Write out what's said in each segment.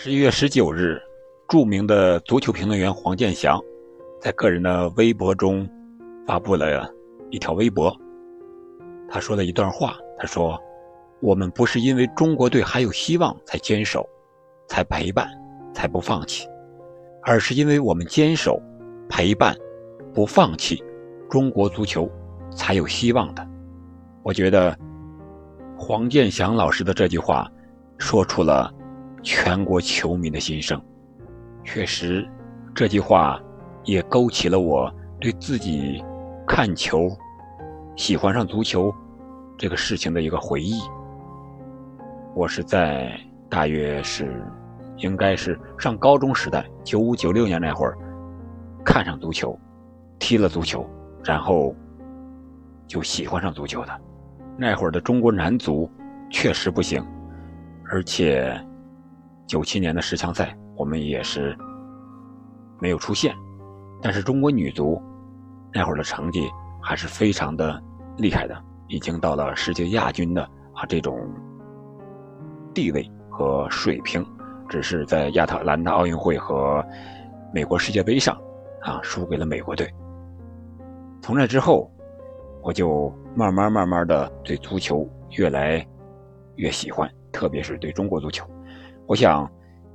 十一月十九日，著名的足球评论员黄健翔在个人的微博中发布了一条微博。他说了一段话，他说：“我们不是因为中国队还有希望才坚守，才陪伴，才不放弃，而是因为我们坚守、陪伴、不放弃，中国足球才有希望的。”我觉得黄健翔老师的这句话说出了。全国球迷的心声，确实，这句话也勾起了我对自己看球、喜欢上足球这个事情的一个回忆。我是在大约是，应该是上高中时代，九五九六年那会儿，看上足球，踢了足球，然后就喜欢上足球的。那会儿的中国男足确实不行，而且。九七年的十强赛，我们也是没有出现，但是中国女足那会儿的成绩还是非常的厉害的，已经到了世界亚军的啊这种地位和水平，只是在亚特兰大奥运会和美国世界杯上啊输给了美国队。从那之后，我就慢慢慢慢的对足球越来越喜欢，特别是对中国足球。我想，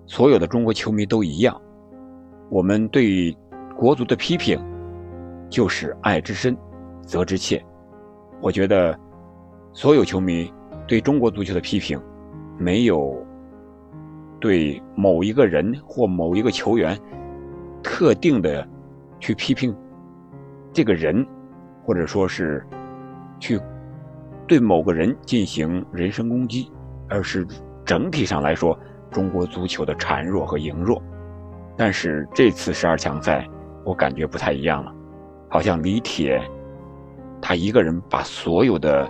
所有的中国球迷都一样。我们对国足的批评，就是爱之深，责之切。我觉得，所有球迷对中国足球的批评，没有对某一个人或某一个球员特定的去批评这个人，或者说是去对某个人进行人身攻击，而是整体上来说。中国足球的孱弱和羸弱，但是这次十二强赛，我感觉不太一样了，好像李铁，他一个人把所有的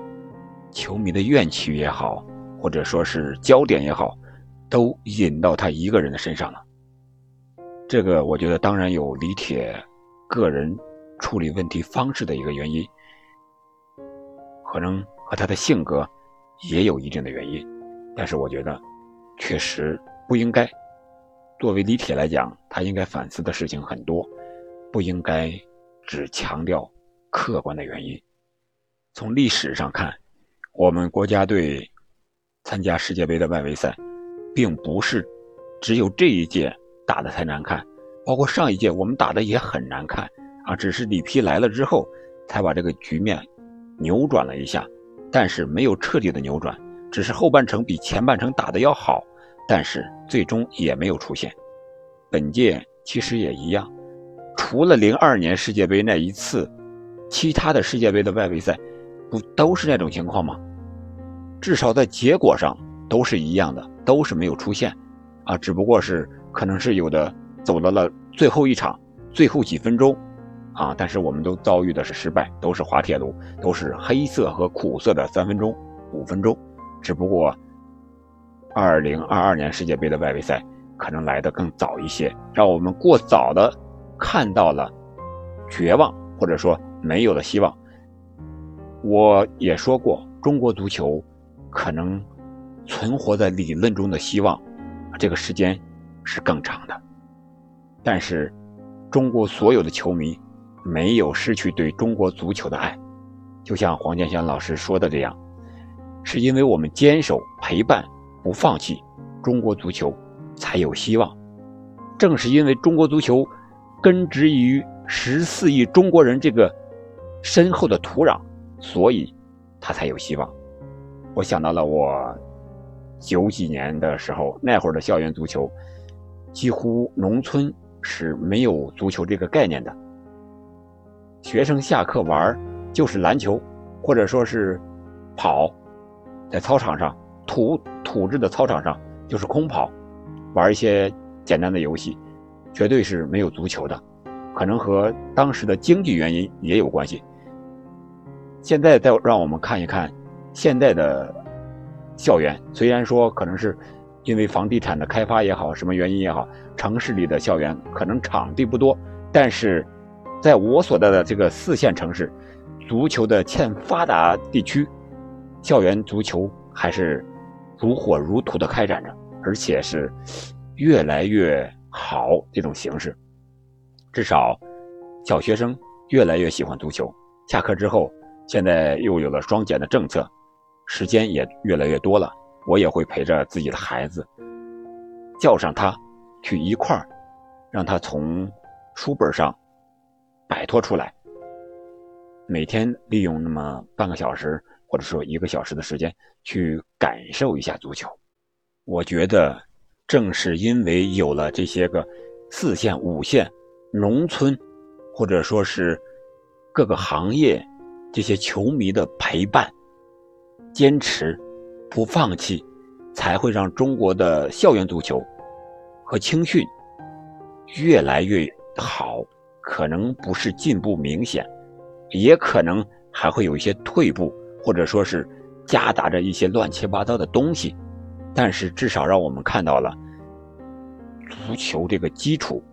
球迷的怨气也好，或者说是焦点也好，都引到他一个人的身上了。这个我觉得当然有李铁个人处理问题方式的一个原因，可能和他的性格也有一定的原因，但是我觉得。确实不应该。作为李铁来讲，他应该反思的事情很多，不应该只强调客观的原因。从历史上看，我们国家队参加世界杯的外围赛，并不是只有这一届打的才难看，包括上一届我们打的也很难看啊。只是里皮来了之后，才把这个局面扭转了一下，但是没有彻底的扭转。只是后半程比前半程打的要好，但是最终也没有出现。本届其实也一样，除了零二年世界杯那一次，其他的世界杯的外围赛，不都是那种情况吗？至少在结果上都是一样的，都是没有出现，啊，只不过是可能是有的走到了最后一场最后几分钟，啊，但是我们都遭遇的是失败，都是滑铁卢，都是黑色和苦涩的三分钟、五分钟。只不过，二零二二年世界杯的外围赛可能来得更早一些，让我们过早的看到了绝望，或者说没有了希望。我也说过，中国足球可能存活在理论中的希望，这个时间是更长的。但是，中国所有的球迷没有失去对中国足球的爱，就像黄健翔老师说的这样。是因为我们坚守、陪伴、不放弃，中国足球才有希望。正是因为中国足球根植于十四亿中国人这个深厚的土壤，所以它才有希望。我想到了我九几年的时候，那会儿的校园足球，几乎农村是没有足球这个概念的。学生下课玩就是篮球，或者说是跑。在操场上，土土质的操场上就是空跑，玩一些简单的游戏，绝对是没有足球的，可能和当时的经济原因也有关系。现在再让我们看一看现在的校园，虽然说可能是因为房地产的开发也好，什么原因也好，城市里的校园可能场地不多，但是在我所在的这个四线城市，足球的欠发达地区。校园足球还是如火如荼的开展着，而且是越来越好这种形式，至少小学生越来越喜欢足球。下课之后，现在又有了双减的政策，时间也越来越多了。我也会陪着自己的孩子，叫上他去一块儿，让他从书本上摆脱出来，每天利用那么半个小时或者说一个小时的时间去感受一下足球。我觉得，正是因为有了这些个四线、五线、农村，或者说是各个行业这些球迷的陪伴、坚持。不放弃，才会让中国的校园足球和青训越来越好。可能不是进步明显，也可能还会有一些退步，或者说是夹杂着一些乱七八糟的东西。但是至少让我们看到了足球这个基础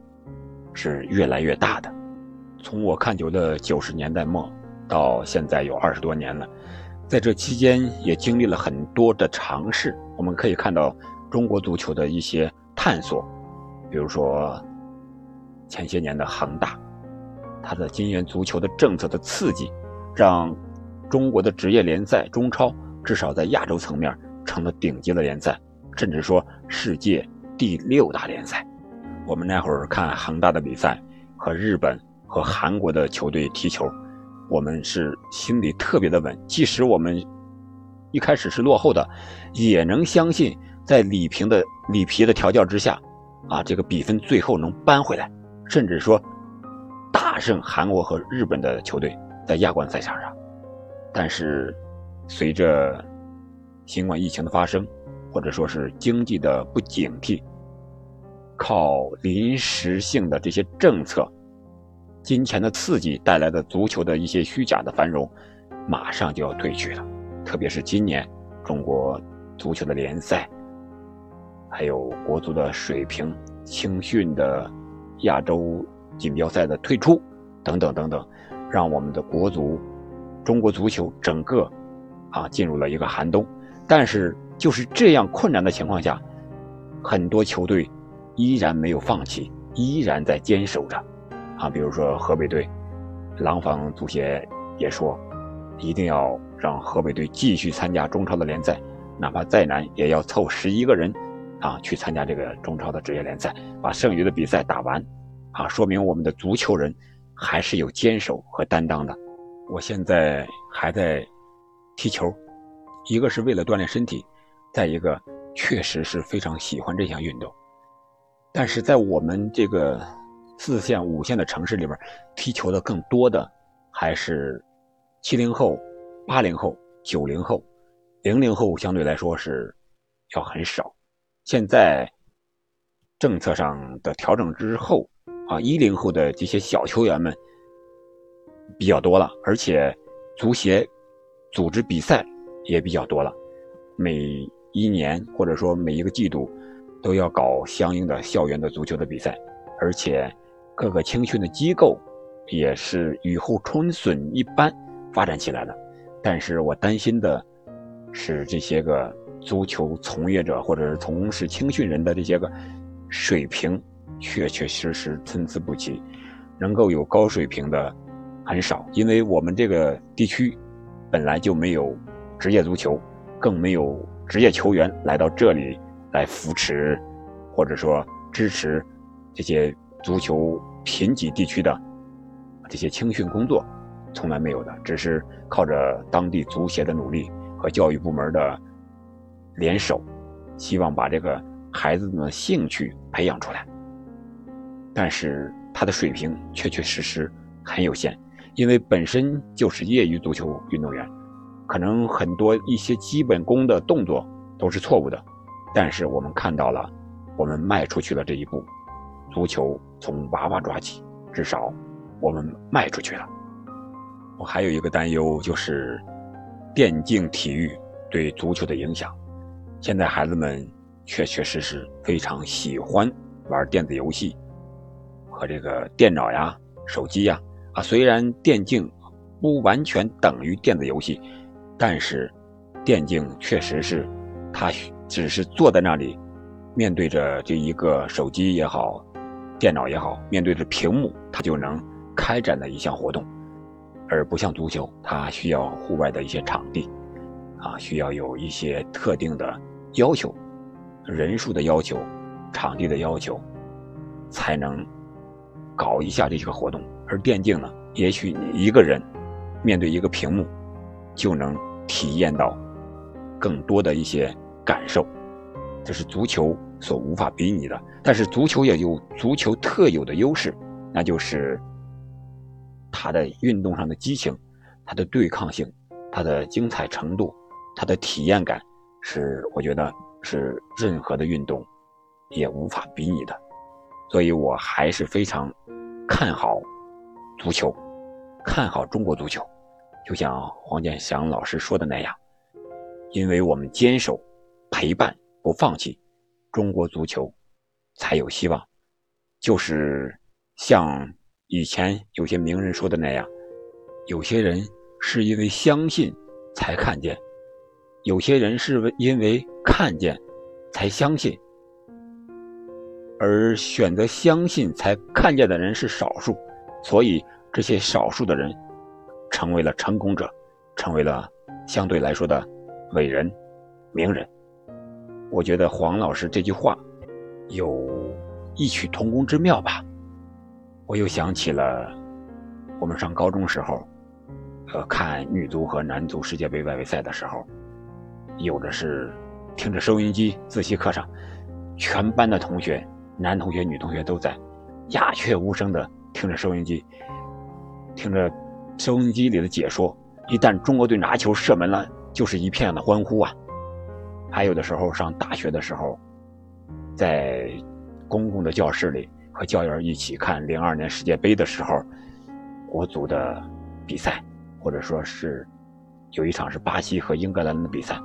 是越来越大的。从我看球的九十年代末到现在有二十多年了。在这期间，也经历了很多的尝试。我们可以看到中国足球的一些探索，比如说前些年的恒大，它的金元足球的政策的刺激，让中国的职业联赛中超至少在亚洲层面成了顶级的联赛，甚至说世界第六大联赛。我们那会儿看恒大的比赛，和日本和韩国的球队踢球。我们是心里特别的稳，即使我们一开始是落后的，也能相信在李平的里皮的调教之下，啊，这个比分最后能扳回来，甚至说大胜韩国和日本的球队在亚冠赛场上。但是随着新冠疫情的发生，或者说是经济的不警惕，靠临时性的这些政策。金钱的刺激带来的足球的一些虚假的繁荣，马上就要退去了。特别是今年，中国足球的联赛，还有国足的水平、青训的亚洲锦标赛的退出，等等等等，让我们的国足、中国足球整个啊进入了一个寒冬。但是就是这样困难的情况下，很多球队依然没有放弃，依然在坚守着。啊，比如说河北队，廊坊足协也说，一定要让河北队继续参加中超的联赛，哪怕再难也要凑十一个人，啊，去参加这个中超的职业联赛，把剩余的比赛打完，啊，说明我们的足球人还是有坚守和担当的。我现在还在踢球，一个是为了锻炼身体，再一个确实是非常喜欢这项运动，但是在我们这个。四线、五线的城市里边，踢球的更多的还是七零后、八零后、九零后，零零后相对来说是要很少。现在政策上的调整之后，啊，一零后的这些小球员们比较多了，而且足协组织比赛也比较多了，每一年或者说每一个季度都要搞相应的校园的足球的比赛，而且。各个青训的机构也是雨后春笋一般发展起来的，但是我担心的是这些个足球从业者或者是从事青训人的这些个水平确确实实参差不齐，能够有高水平的很少，因为我们这个地区本来就没有职业足球，更没有职业球员来到这里来扶持或者说支持这些足球。贫瘠地区的这些青训工作，从来没有的，只是靠着当地足协的努力和教育部门的联手，希望把这个孩子们的兴趣培养出来。但是他的水平确确实实很有限，因为本身就是业余足球运动员，可能很多一些基本功的动作都是错误的。但是我们看到了，我们迈出去了这一步。足球从娃娃抓起，至少我们迈出去了。我还有一个担忧，就是电竞体育对足球的影响。现在孩子们确确实实非常喜欢玩电子游戏和这个电脑呀、手机呀。虽然电竞不完全等于电子游戏，但是电竞确实是，他只是坐在那里面对着这一个手机也好，电脑也好，面对着屏幕，他就能开展的一项活动，而不像足球，它需要户外的一些场地，啊，需要有一些特定的要求，人数的要求，场地的要求，才能搞一下这个活动。而电竞呢，也许你一个人面对一个屏幕，就能体验到更多的一些感受。这是足球所无法比拟的，但是足球也有足球特有的优势，那就是它的运动上的激情、它的对抗性、它的精彩程度、它的体验感，是我觉得是任何的运动也无法比拟的。所以我还是非常看好足球，看好中国足球，就像黄健翔老师说的那样，因为我们坚守、陪伴。不放弃，中国足球才有希望。就是像以前有些名人说的那样，有些人是因为相信才看见，有些人是因为看见才相信，而选择相信才看见的人是少数，所以这些少数的人成为了成功者，成为了相对来说的伟人、名人。我觉得黄老师这句话有异曲同工之妙吧。我又想起了我们上高中时候，呃，看女足和男足世界杯外围赛的时候，有的是听着收音机，自习课上，全班的同学，男同学、女同学都在鸦雀无声的听着收音机，听着收音机里的解说。一旦中国队拿球射门了，就是一片的欢呼啊！还有的时候上大学的时候，在公共的教室里和教员一起看零二年世界杯的时候，国足的比赛，或者说是有一场是巴西和英格兰的比赛，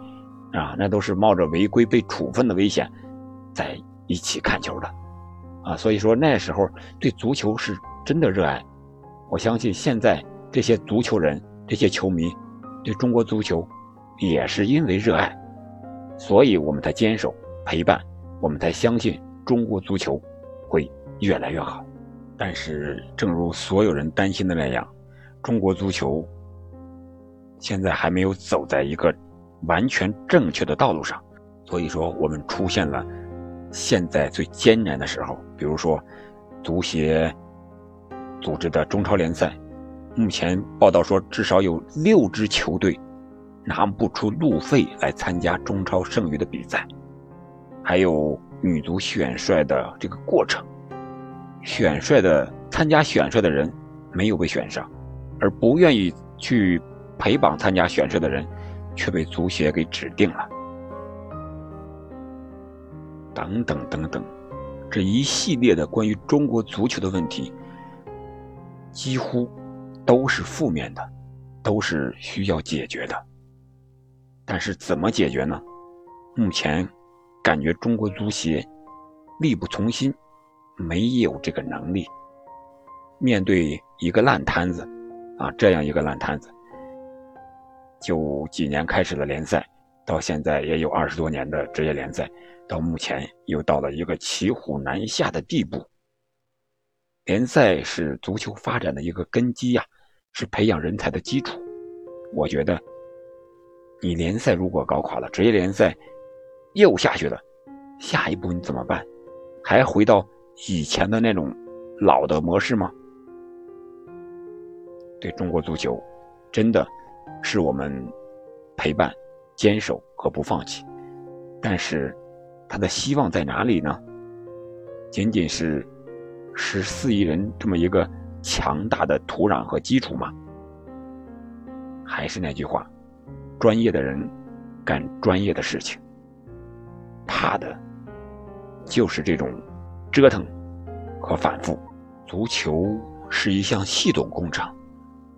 啊，那都是冒着违规被处分的危险在一起看球的，啊，所以说那时候对足球是真的热爱。我相信现在这些足球人、这些球迷对中国足球也是因为热爱。所以我们才坚守陪伴，我们才相信中国足球会越来越好。但是，正如所有人担心的那样，中国足球现在还没有走在一个完全正确的道路上。所以说，我们出现了现在最艰难的时候。比如说，足协组织的中超联赛，目前报道说至少有六支球队。拿不出路费来参加中超剩余的比赛，还有女足选帅的这个过程，选帅的参加选帅的人没有被选上，而不愿意去陪绑参加选帅的人，却被足协给指定了，等等等等，这一系列的关于中国足球的问题，几乎都是负面的，都是需要解决的。但是怎么解决呢？目前感觉中国足协力不从心，没有这个能力。面对一个烂摊子，啊，这样一个烂摊子，就几年开始了联赛，到现在也有二十多年的职业联赛，到目前又到了一个骑虎难下的地步。联赛是足球发展的一个根基呀，是培养人才的基础。我觉得。你联赛如果搞垮了，职业联赛又下去了，下一步你怎么办？还回到以前的那种老的模式吗？对中国足球，真的是我们陪伴、坚守和不放弃。但是，他的希望在哪里呢？仅仅是十四亿人这么一个强大的土壤和基础吗？还是那句话。专业的人干专业的事情，怕的就是这种折腾和反复。足球是一项系统工程，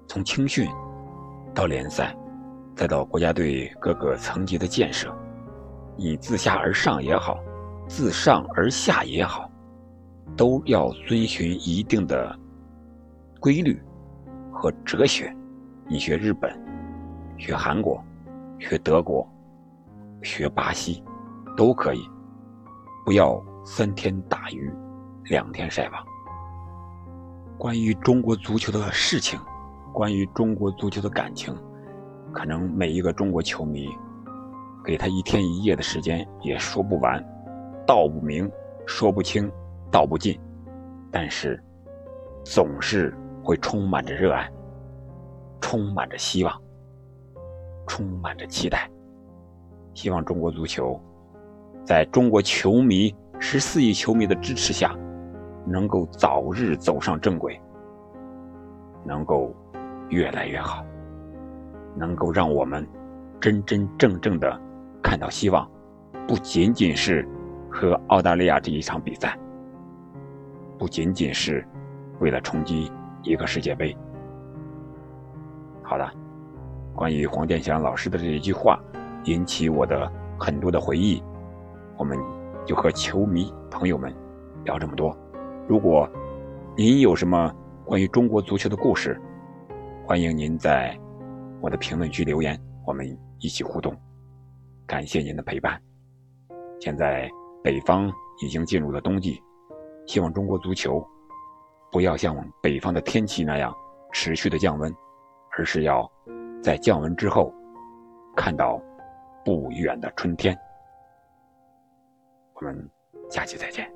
从青训到联赛，再到国家队各个层级的建设，你自下而上也好，自上而下也好，都要遵循一定的规律和哲学。你学日本。学韩国，学德国，学巴西，都可以。不要三天打鱼两天晒网。关于中国足球的事情，关于中国足球的感情，可能每一个中国球迷给他一天一夜的时间也说不完，道不明，说不清，道不尽，但是总是会充满着热爱，充满着希望，充满着期待。希望中国足球，在中国球迷十四亿球迷的支持下，能够早日走上正轨，能够越来越好，能够让我们真真正正的看到希望，不仅仅是和澳大利亚这一场比赛，不仅仅是为了冲击一个世界杯。好的，关于黄健翔老师的这一句话。引起我的很多的回忆，我们就和球迷朋友们聊这么多。如果您有什么关于中国足球的故事，欢迎您在我的评论区留言，我们一起互动。感谢您的陪伴。现在北方已经进入了冬季，希望中国足球不要像北方的天气那样持续的降温，而是要在降温之后看到。不远的春天，我们下期再见。